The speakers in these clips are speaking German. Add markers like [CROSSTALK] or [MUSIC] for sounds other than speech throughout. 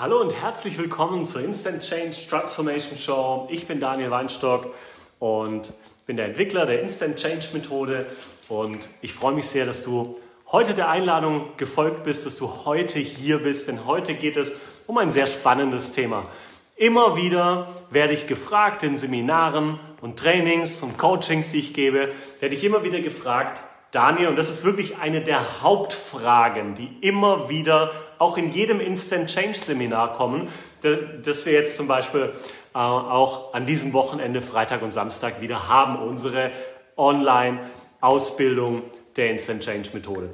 Hallo und herzlich willkommen zur Instant Change Transformation Show. Ich bin Daniel Weinstock und bin der Entwickler der Instant Change Methode und ich freue mich sehr, dass du heute der Einladung gefolgt bist, dass du heute hier bist, denn heute geht es um ein sehr spannendes Thema. Immer wieder werde ich gefragt in Seminaren und Trainings und Coachings, die ich gebe, werde ich immer wieder gefragt, Daniel, und das ist wirklich eine der Hauptfragen, die immer wieder auch in jedem Instant Change Seminar kommen, dass wir jetzt zum Beispiel äh, auch an diesem Wochenende, Freitag und Samstag wieder haben, unsere Online-Ausbildung der Instant Change Methode.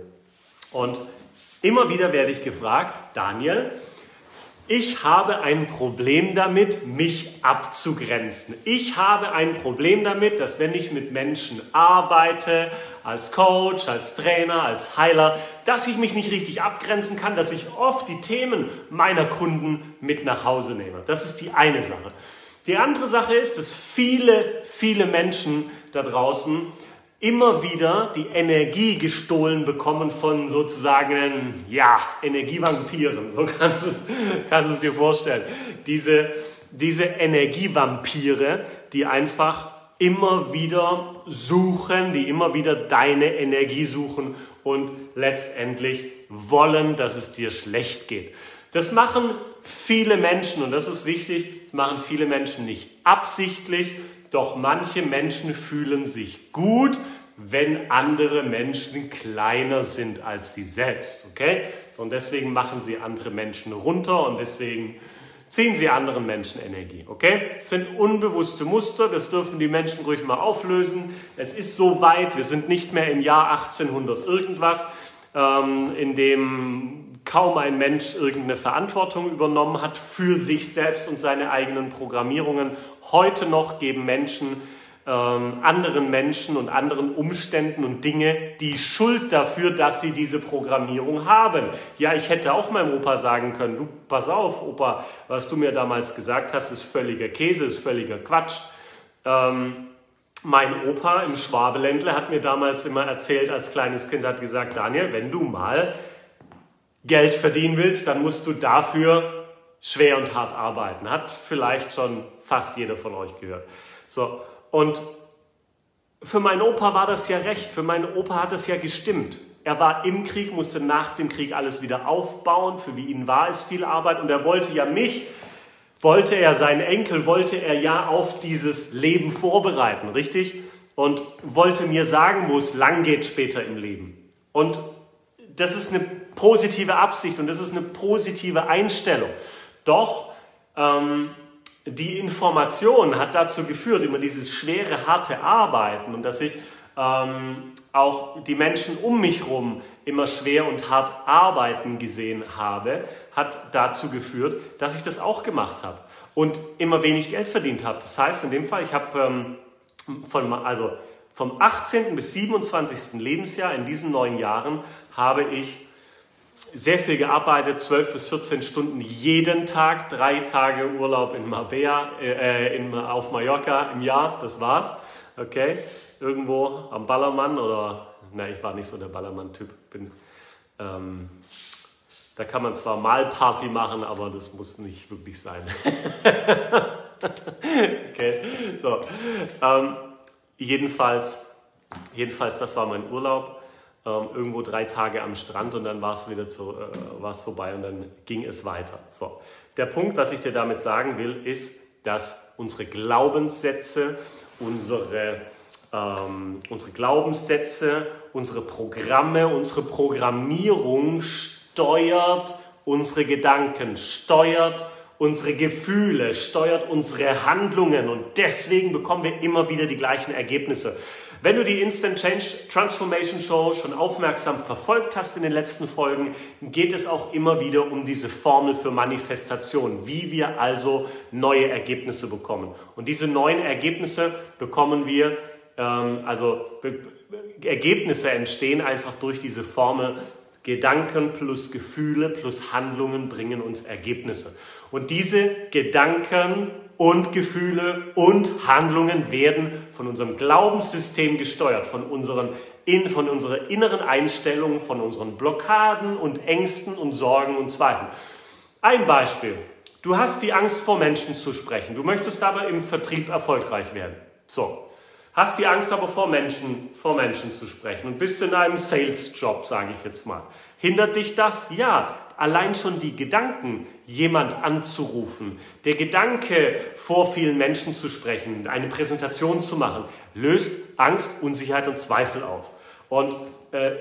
Und immer wieder werde ich gefragt, Daniel, ich habe ein Problem damit, mich abzugrenzen. Ich habe ein Problem damit, dass wenn ich mit Menschen arbeite, als Coach, als Trainer, als Heiler, dass ich mich nicht richtig abgrenzen kann, dass ich oft die Themen meiner Kunden mit nach Hause nehme. Das ist die eine Sache. Die andere Sache ist, dass viele, viele Menschen da draußen immer wieder die Energie gestohlen bekommen von sozusagen, ja, Energievampiren. So kannst du, kannst es dir vorstellen. Diese, diese Energievampire, die einfach immer wieder suchen, die immer wieder deine Energie suchen und letztendlich wollen, dass es dir schlecht geht. Das machen viele Menschen und das ist wichtig, machen viele Menschen nicht absichtlich, doch manche Menschen fühlen sich gut, wenn andere Menschen kleiner sind als sie selbst. Okay? Und deswegen machen sie andere Menschen runter und deswegen ziehen sie anderen Menschen Energie. Okay? Das sind unbewusste Muster, das dürfen die Menschen ruhig mal auflösen. Es ist so weit, wir sind nicht mehr im Jahr 1800 irgendwas, ähm, in dem kaum ein Mensch irgendeine Verantwortung übernommen hat für sich selbst und seine eigenen Programmierungen. Heute noch geben Menschen ähm, anderen Menschen und anderen Umständen und Dinge die Schuld dafür, dass sie diese Programmierung haben. Ja, ich hätte auch meinem Opa sagen können, du pass auf, Opa, was du mir damals gesagt hast, ist völliger Käse, ist völliger Quatsch. Ähm, mein Opa im Schwabeländle hat mir damals immer erzählt, als kleines Kind hat gesagt, Daniel, wenn du mal Geld verdienen willst, dann musst du dafür schwer und hart arbeiten. Hat vielleicht schon fast jeder von euch gehört. So, und für meinen Opa war das ja recht, für meinen Opa hat das ja gestimmt. Er war im Krieg, musste nach dem Krieg alles wieder aufbauen, für ihn war es viel Arbeit und er wollte ja mich, wollte er seinen Enkel, wollte er ja auf dieses Leben vorbereiten, richtig? Und wollte mir sagen, wo es lang geht später im Leben. Und das ist eine positive Absicht und das ist eine positive Einstellung. Doch ähm, die Information hat dazu geführt, immer dieses schwere, harte Arbeiten und dass ich ähm, auch die Menschen um mich herum immer schwer und hart arbeiten gesehen habe, hat dazu geführt, dass ich das auch gemacht habe und immer wenig Geld verdient habe. Das heißt, in dem Fall, ich habe ähm, von, also vom 18. bis 27. Lebensjahr in diesen neun Jahren habe ich sehr viel gearbeitet, 12 bis 14 Stunden jeden Tag, drei Tage Urlaub in Marbella, äh, in, auf Mallorca im Jahr, das war's. Okay, irgendwo am Ballermann oder, na, ich war nicht so der Ballermann-Typ, bin, ähm, da kann man zwar mal Party machen, aber das muss nicht wirklich sein. [LAUGHS] okay, so, ähm, jedenfalls, jedenfalls, das war mein Urlaub ähm, irgendwo drei Tage am Strand und dann war es wieder zu, äh, war's vorbei und dann ging es weiter. So. Der Punkt, was ich dir damit sagen will, ist, dass unsere Glaubenssätze, unsere, ähm, unsere Glaubenssätze, unsere Programme, unsere Programmierung steuert unsere Gedanken, steuert unsere Gefühle, steuert unsere Handlungen und deswegen bekommen wir immer wieder die gleichen Ergebnisse. Wenn du die Instant Change Transformation Show schon aufmerksam verfolgt hast in den letzten Folgen, geht es auch immer wieder um diese Formel für Manifestation, wie wir also neue Ergebnisse bekommen. Und diese neuen Ergebnisse bekommen wir, ähm, also Ergebnisse entstehen einfach durch diese Formel. Gedanken plus Gefühle plus Handlungen bringen uns Ergebnisse. Und diese Gedanken und Gefühle und Handlungen werden von unserem Glaubenssystem gesteuert, von, unseren, in, von unserer inneren Einstellung, von unseren Blockaden und Ängsten und Sorgen und Zweifeln. Ein Beispiel. Du hast die Angst vor Menschen zu sprechen. Du möchtest aber im Vertrieb erfolgreich werden. So. Hast die Angst aber vor Menschen, vor Menschen zu sprechen und bist in einem Sales-Job, sage ich jetzt mal. Hindert dich das? Ja. Allein schon die Gedanken, jemand anzurufen, der Gedanke, vor vielen Menschen zu sprechen, eine Präsentation zu machen, löst Angst, Unsicherheit und Zweifel aus. Und äh,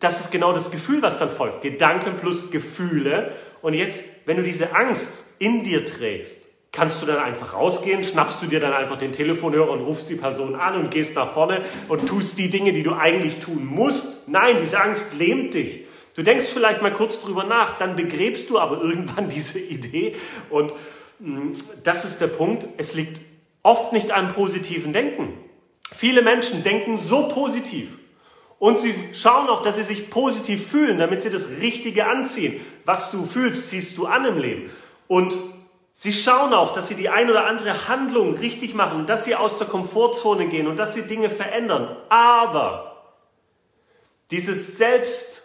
das ist genau das Gefühl, was dann folgt. Gedanken plus Gefühle. Und jetzt, wenn du diese Angst in dir trägst, kannst du dann einfach rausgehen, schnappst du dir dann einfach den Telefonhörer und rufst die Person an und gehst nach vorne und tust die Dinge, die du eigentlich tun musst. Nein, diese Angst lähmt dich. Du denkst vielleicht mal kurz drüber nach, dann begräbst du aber irgendwann [LAUGHS] diese Idee. Und mm, das ist der Punkt. Es liegt oft nicht am positiven Denken. Viele Menschen denken so positiv. Und sie schauen auch, dass sie sich positiv fühlen, damit sie das Richtige anziehen. Was du fühlst, ziehst du an im Leben. Und sie schauen auch, dass sie die ein oder andere Handlung richtig machen, dass sie aus der Komfortzone gehen und dass sie Dinge verändern. Aber dieses Selbst,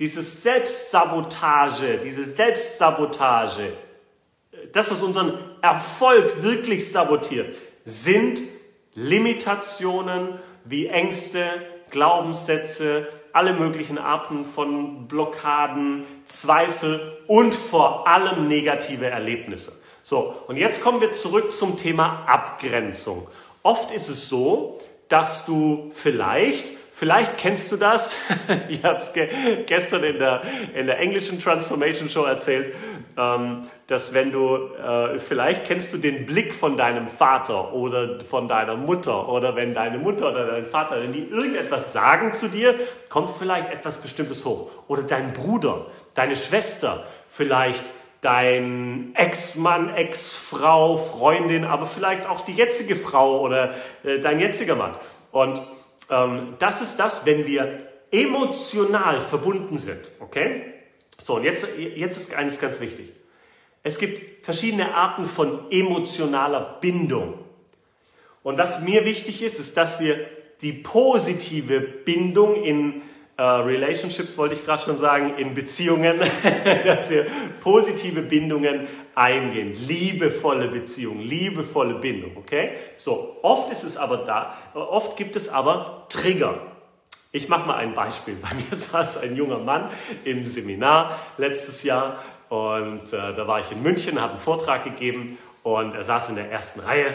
dieses Selbstsabotage, diese Selbstsabotage, das, was unseren Erfolg wirklich sabotiert, sind Limitationen wie Ängste, Glaubenssätze, alle möglichen Arten von Blockaden, Zweifel und vor allem negative Erlebnisse. So, und jetzt kommen wir zurück zum Thema Abgrenzung. Oft ist es so, dass du vielleicht, vielleicht kennst du das, [LAUGHS] ich habe es ge gestern in der, in der englischen Transformation Show erzählt, ähm, dass wenn du, äh, vielleicht kennst du den Blick von deinem Vater oder von deiner Mutter oder wenn deine Mutter oder dein Vater, wenn die irgendetwas sagen zu dir, kommt vielleicht etwas Bestimmtes hoch. Oder dein Bruder, deine Schwester, vielleicht dein Ex-Mann, Ex-Frau, Freundin, aber vielleicht auch die jetzige Frau oder äh, dein jetziger Mann. Und das ist das, wenn wir emotional verbunden sind, okay? So, und jetzt, jetzt ist eines ganz wichtig. Es gibt verschiedene Arten von emotionaler Bindung. Und was mir wichtig ist, ist, dass wir die positive Bindung in Relationships, wollte ich gerade schon sagen, in Beziehungen, [LAUGHS] dass wir positive Bindungen eingehen, liebevolle Beziehungen, liebevolle Bindung, okay? So, oft ist es aber da, oft gibt es aber Trigger. Ich mache mal ein Beispiel. [LAUGHS] Bei mir saß ein junger Mann im Seminar letztes Jahr und äh, da war ich in München, habe einen Vortrag gegeben und er saß in der ersten Reihe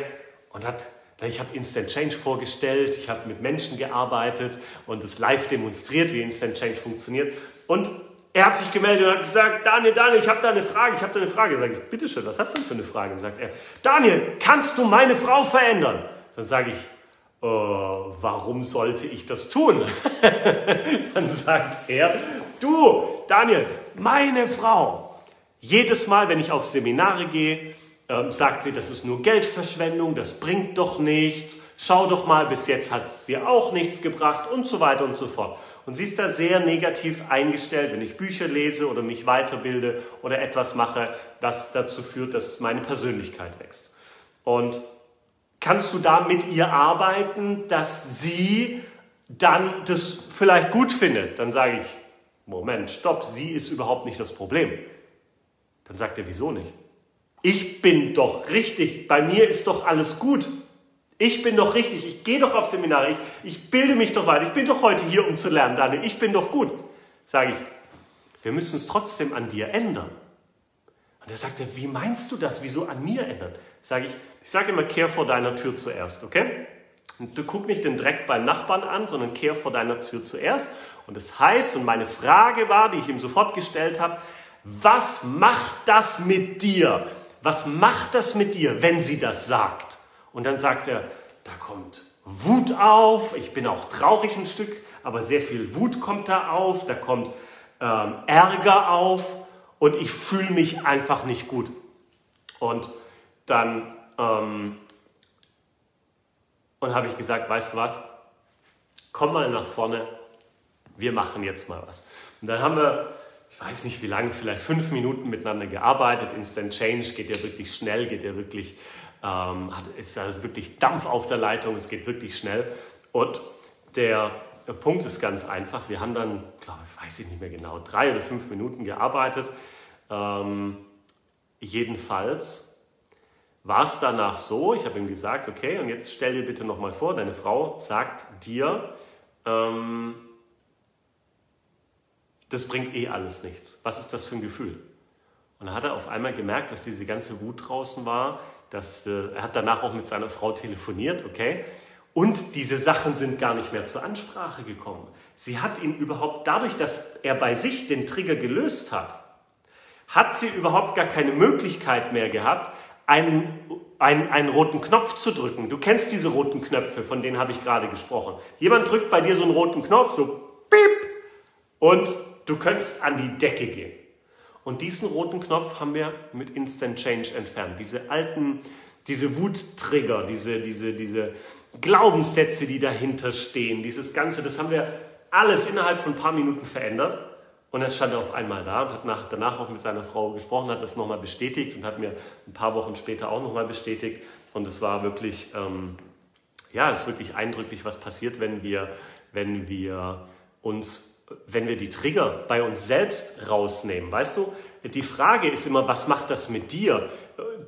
und hat, ich habe Instant Change vorgestellt, ich habe mit Menschen gearbeitet und es live demonstriert, wie Instant Change funktioniert. Und er hat sich gemeldet und hat gesagt, Daniel, Daniel, ich habe da eine Frage, ich habe da eine Frage. Sag ich, bitteschön, was hast du denn für eine Frage? Dann sagt er, Daniel, kannst du meine Frau verändern? Dann sage ich, äh, warum sollte ich das tun? [LAUGHS] Dann sagt er, du, Daniel, meine Frau, jedes Mal, wenn ich auf Seminare gehe, äh, sagt sie, das ist nur Geldverschwendung, das bringt doch nichts, schau doch mal, bis jetzt hat es dir auch nichts gebracht und so weiter und so fort. Und sie ist da sehr negativ eingestellt, wenn ich Bücher lese oder mich weiterbilde oder etwas mache, das dazu führt, dass meine Persönlichkeit wächst. Und kannst du da mit ihr arbeiten, dass sie dann das vielleicht gut findet? Dann sage ich, Moment, stopp, sie ist überhaupt nicht das Problem. Dann sagt er, wieso nicht? Ich bin doch richtig, bei mir ist doch alles gut. Ich bin doch richtig, ich gehe doch auf Seminare, ich, ich bilde mich doch weiter, ich bin doch heute hier, um zu lernen, Daniel, ich bin doch gut. Sage ich, wir müssen es trotzdem an dir ändern. Und er sagt, wie meinst du das? Wieso an mir ändern? Sage ich, ich sage immer, kehr vor deiner Tür zuerst, okay? Und du guck nicht den Dreck beim Nachbarn an, sondern kehr vor deiner Tür zuerst. Und das heißt, und meine Frage war, die ich ihm sofort gestellt habe, was macht das mit dir? Was macht das mit dir, wenn sie das sagt? Und dann sagt er, da kommt Wut auf, ich bin auch traurig ein Stück, aber sehr viel Wut kommt da auf, da kommt ähm, Ärger auf und ich fühle mich einfach nicht gut. Und dann ähm, und habe ich gesagt, weißt du was, komm mal nach vorne, wir machen jetzt mal was. Und dann haben wir ich weiß nicht wie lange, vielleicht fünf Minuten miteinander gearbeitet. Instant Change geht ja wirklich schnell, geht ja wirklich, ähm, hat, ist also wirklich Dampf auf der Leitung, es geht wirklich schnell. Und der, Punkt ist ganz einfach. Wir haben dann, glaube ich, weiß ich nicht mehr genau, drei oder fünf Minuten gearbeitet. Ähm, jedenfalls war es danach so, ich habe ihm gesagt, okay, und jetzt stell dir bitte nochmal vor, deine Frau sagt dir, ähm, das bringt eh alles nichts. Was ist das für ein Gefühl? Und dann hat er auf einmal gemerkt, dass diese ganze Wut draußen war, dass, äh, er hat danach auch mit seiner Frau telefoniert, okay, und diese Sachen sind gar nicht mehr zur Ansprache gekommen. Sie hat ihn überhaupt, dadurch, dass er bei sich den Trigger gelöst hat, hat sie überhaupt gar keine Möglichkeit mehr gehabt, einen, einen, einen roten Knopf zu drücken. Du kennst diese roten Knöpfe, von denen habe ich gerade gesprochen. Jemand drückt bei dir so einen roten Knopf, so piep, und du könntest an die Decke gehen. Und diesen roten Knopf haben wir mit Instant Change entfernt. Diese alten, diese Wuttrigger, diese, diese, diese Glaubenssätze, die dahinter stehen, dieses Ganze, das haben wir alles innerhalb von ein paar Minuten verändert. Und dann stand er auf einmal da und hat nach, danach auch mit seiner Frau gesprochen, hat das nochmal bestätigt und hat mir ein paar Wochen später auch nochmal bestätigt. Und es war wirklich, ähm, ja, es ist wirklich eindrücklich, was passiert, wenn wir, wenn wir uns, wenn wir die Trigger bei uns selbst rausnehmen. Weißt du, die Frage ist immer, was macht das mit dir?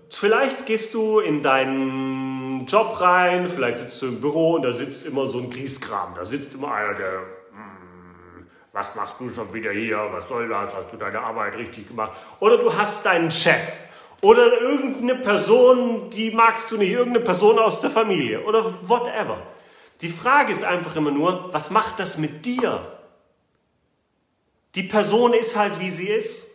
Vielleicht gehst du in deinen Job rein, vielleicht sitzt du im Büro und da sitzt immer so ein Grieskram. Da sitzt immer einer, der was machst du schon wieder hier, was soll das, hast du deine Arbeit richtig gemacht? Oder du hast deinen Chef oder irgendeine Person, die magst du nicht, irgendeine Person aus der Familie oder whatever. Die Frage ist einfach immer nur, was macht das mit dir? Die Person ist halt, wie sie ist.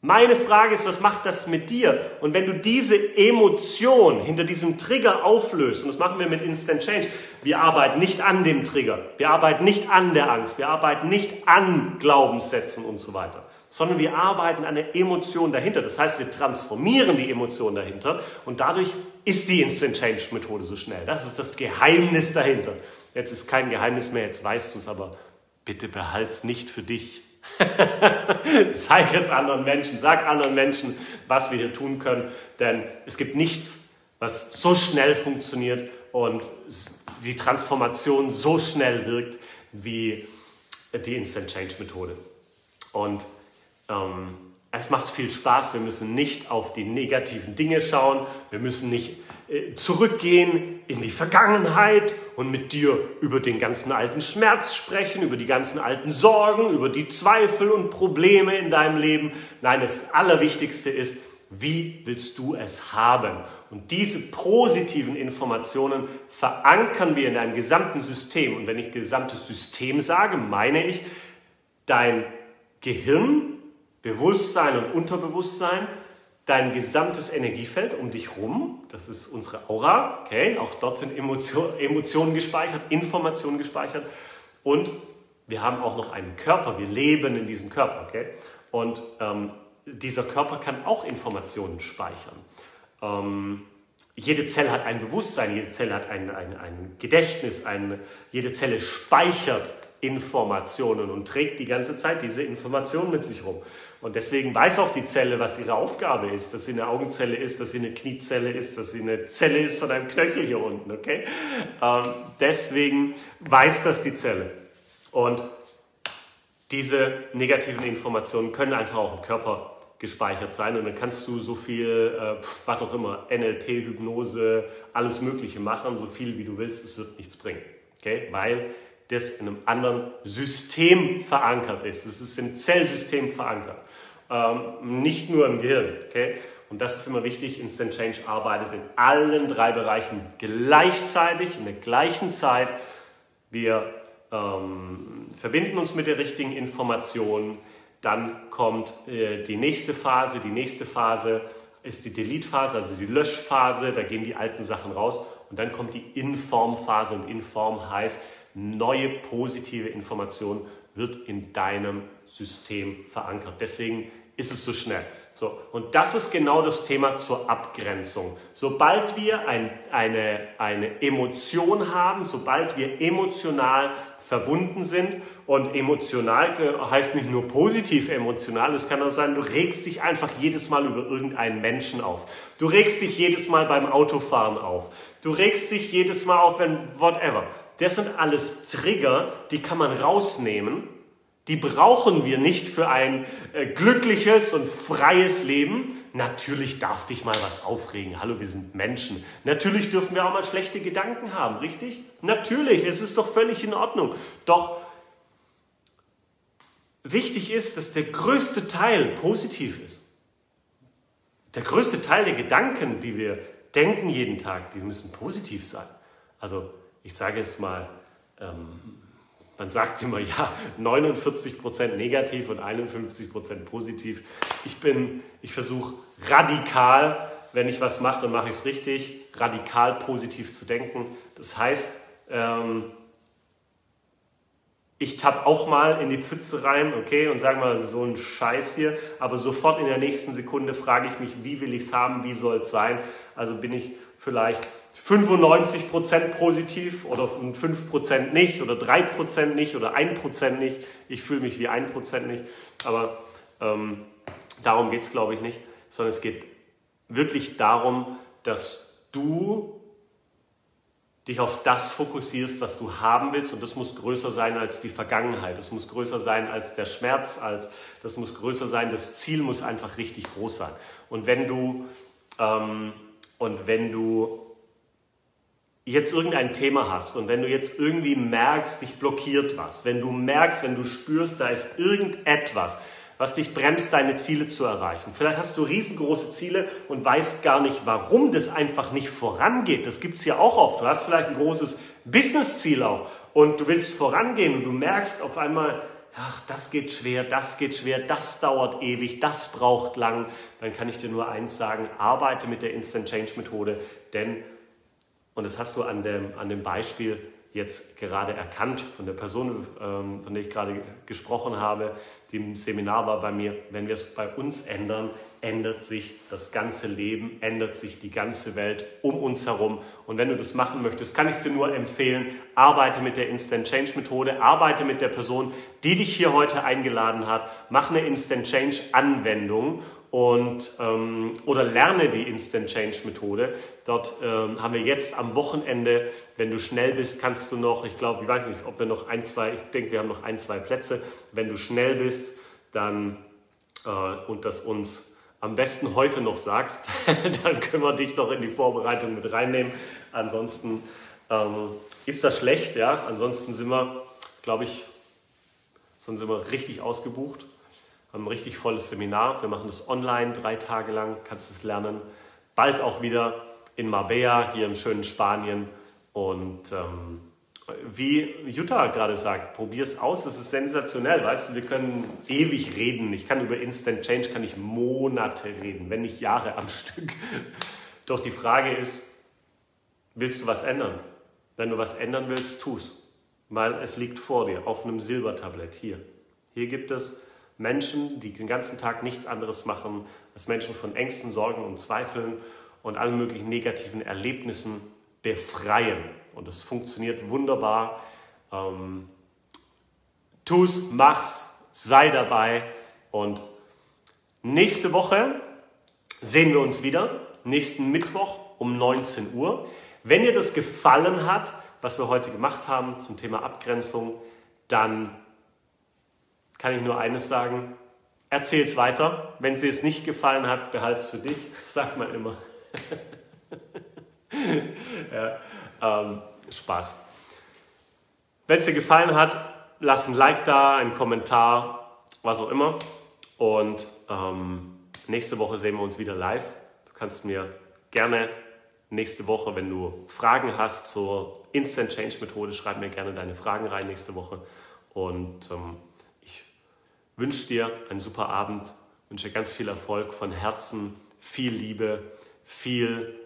Meine Frage ist, was macht das mit dir? Und wenn du diese Emotion hinter diesem Trigger auflöst, und das machen wir mit Instant Change, wir arbeiten nicht an dem Trigger, wir arbeiten nicht an der Angst, wir arbeiten nicht an Glaubenssätzen und so weiter, sondern wir arbeiten an der Emotion dahinter. Das heißt, wir transformieren die Emotion dahinter und dadurch ist die Instant Change Methode so schnell. Das ist das Geheimnis dahinter. Jetzt ist kein Geheimnis mehr, jetzt weißt du es, aber bitte behalt's nicht für dich. [LAUGHS] Zeig es anderen Menschen, sag anderen Menschen, was wir hier tun können, denn es gibt nichts, was so schnell funktioniert und die Transformation so schnell wirkt wie die Instant Change Methode. Und ähm, es macht viel Spaß. Wir müssen nicht auf die negativen Dinge schauen. Wir müssen nicht zurückgehen in die Vergangenheit und mit dir über den ganzen alten Schmerz sprechen, über die ganzen alten Sorgen, über die Zweifel und Probleme in deinem Leben. Nein, das Allerwichtigste ist, wie willst du es haben? Und diese positiven Informationen verankern wir in einem gesamten System. Und wenn ich gesamtes System sage, meine ich dein Gehirn, Bewusstsein und Unterbewusstsein, dein gesamtes Energiefeld um dich rum, das ist unsere Aura, okay, auch dort sind Emotion, Emotionen gespeichert, Informationen gespeichert. Und wir haben auch noch einen Körper, wir leben in diesem Körper, okay, und ähm, dieser Körper kann auch Informationen speichern. Ähm, jede Zelle hat ein Bewusstsein, jede Zelle hat ein, ein, ein Gedächtnis, ein, jede Zelle speichert Informationen und trägt die ganze Zeit diese Informationen mit sich rum. Und deswegen weiß auch die Zelle, was ihre Aufgabe ist, dass sie eine Augenzelle ist, dass sie eine Kniezelle ist, dass sie eine Zelle ist von einem Knöchel hier unten, okay? Ähm, deswegen weiß das die Zelle. Und diese negativen Informationen können einfach auch im Körper gespeichert sein und dann kannst du so viel, äh, was auch immer, NLP, Hypnose, alles Mögliche machen, so viel wie du willst, es wird nichts bringen, okay? Weil das in einem anderen System verankert ist. Es ist im Zellsystem verankert, ähm, nicht nur im Gehirn. Okay? Und das ist immer wichtig. Instant Change arbeitet in allen drei Bereichen gleichzeitig, in der gleichen Zeit. Wir ähm, verbinden uns mit der richtigen Information. Dann kommt äh, die nächste Phase. Die nächste Phase ist die Delete-Phase, also die Löschphase. Da gehen die alten Sachen raus. Und dann kommt die Inform-Phase. Und Inform heißt, neue positive Information wird in deinem System verankert. Deswegen ist es so schnell. So, und das ist genau das Thema zur Abgrenzung. Sobald wir ein, eine, eine Emotion haben, sobald wir emotional verbunden sind, und emotional heißt nicht nur positiv emotional, es kann auch sein, du regst dich einfach jedes Mal über irgendeinen Menschen auf. Du regst dich jedes Mal beim Autofahren auf. Du regst dich jedes Mal auf, wenn whatever. Das sind alles Trigger, die kann man rausnehmen, Die brauchen wir nicht für ein äh, glückliches und freies Leben. Natürlich darf dich mal was aufregen. Hallo, wir sind Menschen. Natürlich dürfen wir auch mal schlechte Gedanken haben, richtig? Natürlich, es ist doch völlig in Ordnung. Doch wichtig ist, dass der größte Teil positiv ist. Der größte Teil der Gedanken, die wir denken jeden Tag, die müssen positiv sein. Also ich sage jetzt mal, ähm, man sagt immer, ja, 49% negativ und 51% positiv. Ich bin, ich versuche radikal, wenn ich was mache, dann mache ich es richtig, radikal positiv zu denken. Das heißt, ähm, ich tapp auch mal in die Pfütze rein, okay, und sage mal, so ein Scheiß hier, aber sofort in der nächsten Sekunde frage ich mich, wie will ich es haben, wie soll es sein? Also bin ich vielleicht 95% positiv oder 5% nicht oder 3% nicht oder 1% nicht. Ich fühle mich wie 1% nicht, aber ähm, darum geht es, glaube ich, nicht, sondern es geht wirklich darum, dass du dich auf das fokussierst, was du haben willst und das muss größer sein als die Vergangenheit, das muss größer sein als der Schmerz, als das muss größer sein, das Ziel muss einfach richtig groß sein. Und wenn du ähm, und wenn du jetzt irgendein Thema hast und wenn du jetzt irgendwie merkst, dich blockiert was, wenn du merkst, wenn du spürst, da ist irgendetwas, was dich bremst, deine Ziele zu erreichen. Vielleicht hast du riesengroße Ziele und weißt gar nicht, warum das einfach nicht vorangeht. Das gibt es ja auch oft. Du hast vielleicht ein großes Business-Ziel auch und du willst vorangehen und du merkst auf einmal, ach, das geht schwer, das geht schwer, das dauert ewig, das braucht lang. Dann kann ich dir nur eins sagen, arbeite mit der Instant Change Methode, denn und das hast du an dem, an dem Beispiel jetzt gerade erkannt von der Person, ähm, von der ich gerade gesprochen habe, die im Seminar war bei mir. Wenn wir es bei uns ändern, ändert sich das ganze Leben, ändert sich die ganze Welt um uns herum. Und wenn du das machen möchtest, kann ich es dir nur empfehlen, arbeite mit der Instant Change Methode, arbeite mit der Person, die dich hier heute eingeladen hat, mach eine Instant Change Anwendung und, ähm, oder lerne die Instant Change Methode. Dort ähm, haben wir jetzt am Wochenende, wenn du schnell bist, kannst du noch, ich glaube, ich weiß nicht, ob wir noch ein, zwei, ich denke, wir haben noch ein, zwei Plätze. Wenn du schnell bist, dann äh, und das uns am besten heute noch sagst, [LAUGHS] dann können wir dich noch in die Vorbereitung mit reinnehmen. Ansonsten ähm, ist das schlecht, ja. Ansonsten sind wir, glaube ich, sonst sind wir richtig ausgebucht haben ein richtig volles Seminar. Wir machen das online drei Tage lang, kannst es lernen. Bald auch wieder in Marbella, hier im schönen Spanien. Und ähm, wie Jutta gerade sagt, probier es aus, es ist sensationell, weißt du, wir können ewig reden. Ich kann über Instant Change, kann ich Monate reden, wenn nicht Jahre am Stück. [LAUGHS] Doch die Frage ist, willst du was ändern? Wenn du was ändern willst, tu es. Weil es liegt vor dir auf einem Silbertablett hier. Hier gibt es Menschen, die den ganzen Tag nichts anderes machen, als Menschen von Ängsten, Sorgen und Zweifeln und allen möglichen negativen Erlebnissen befreien. Und es funktioniert wunderbar. Ähm, tu's, mach's, sei dabei. Und nächste Woche sehen wir uns wieder, nächsten Mittwoch um 19 Uhr. Wenn dir das gefallen hat, was wir heute gemacht haben zum Thema Abgrenzung, dann kann ich nur eines sagen, erzähl es weiter. Wenn es dir nicht gefallen hat, behalt es für dich, [LAUGHS] sagt man immer. [LAUGHS] ja, ähm, Spaß. Wenn es dir gefallen hat, lass ein Like da, einen Kommentar, was auch immer. Und ähm, nächste Woche sehen wir uns wieder live. Du kannst mir gerne nächste Woche, wenn du Fragen hast zur Instant Change Methode, schreib mir gerne deine Fragen rein nächste Woche. Und ähm, wünsche dir einen super Abend, wünsche dir ganz viel Erfolg von Herzen, viel Liebe, viel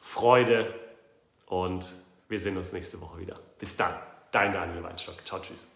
Freude und wir sehen uns nächste Woche wieder. Bis dann, dein Daniel Weinstock. Ciao, tschüss.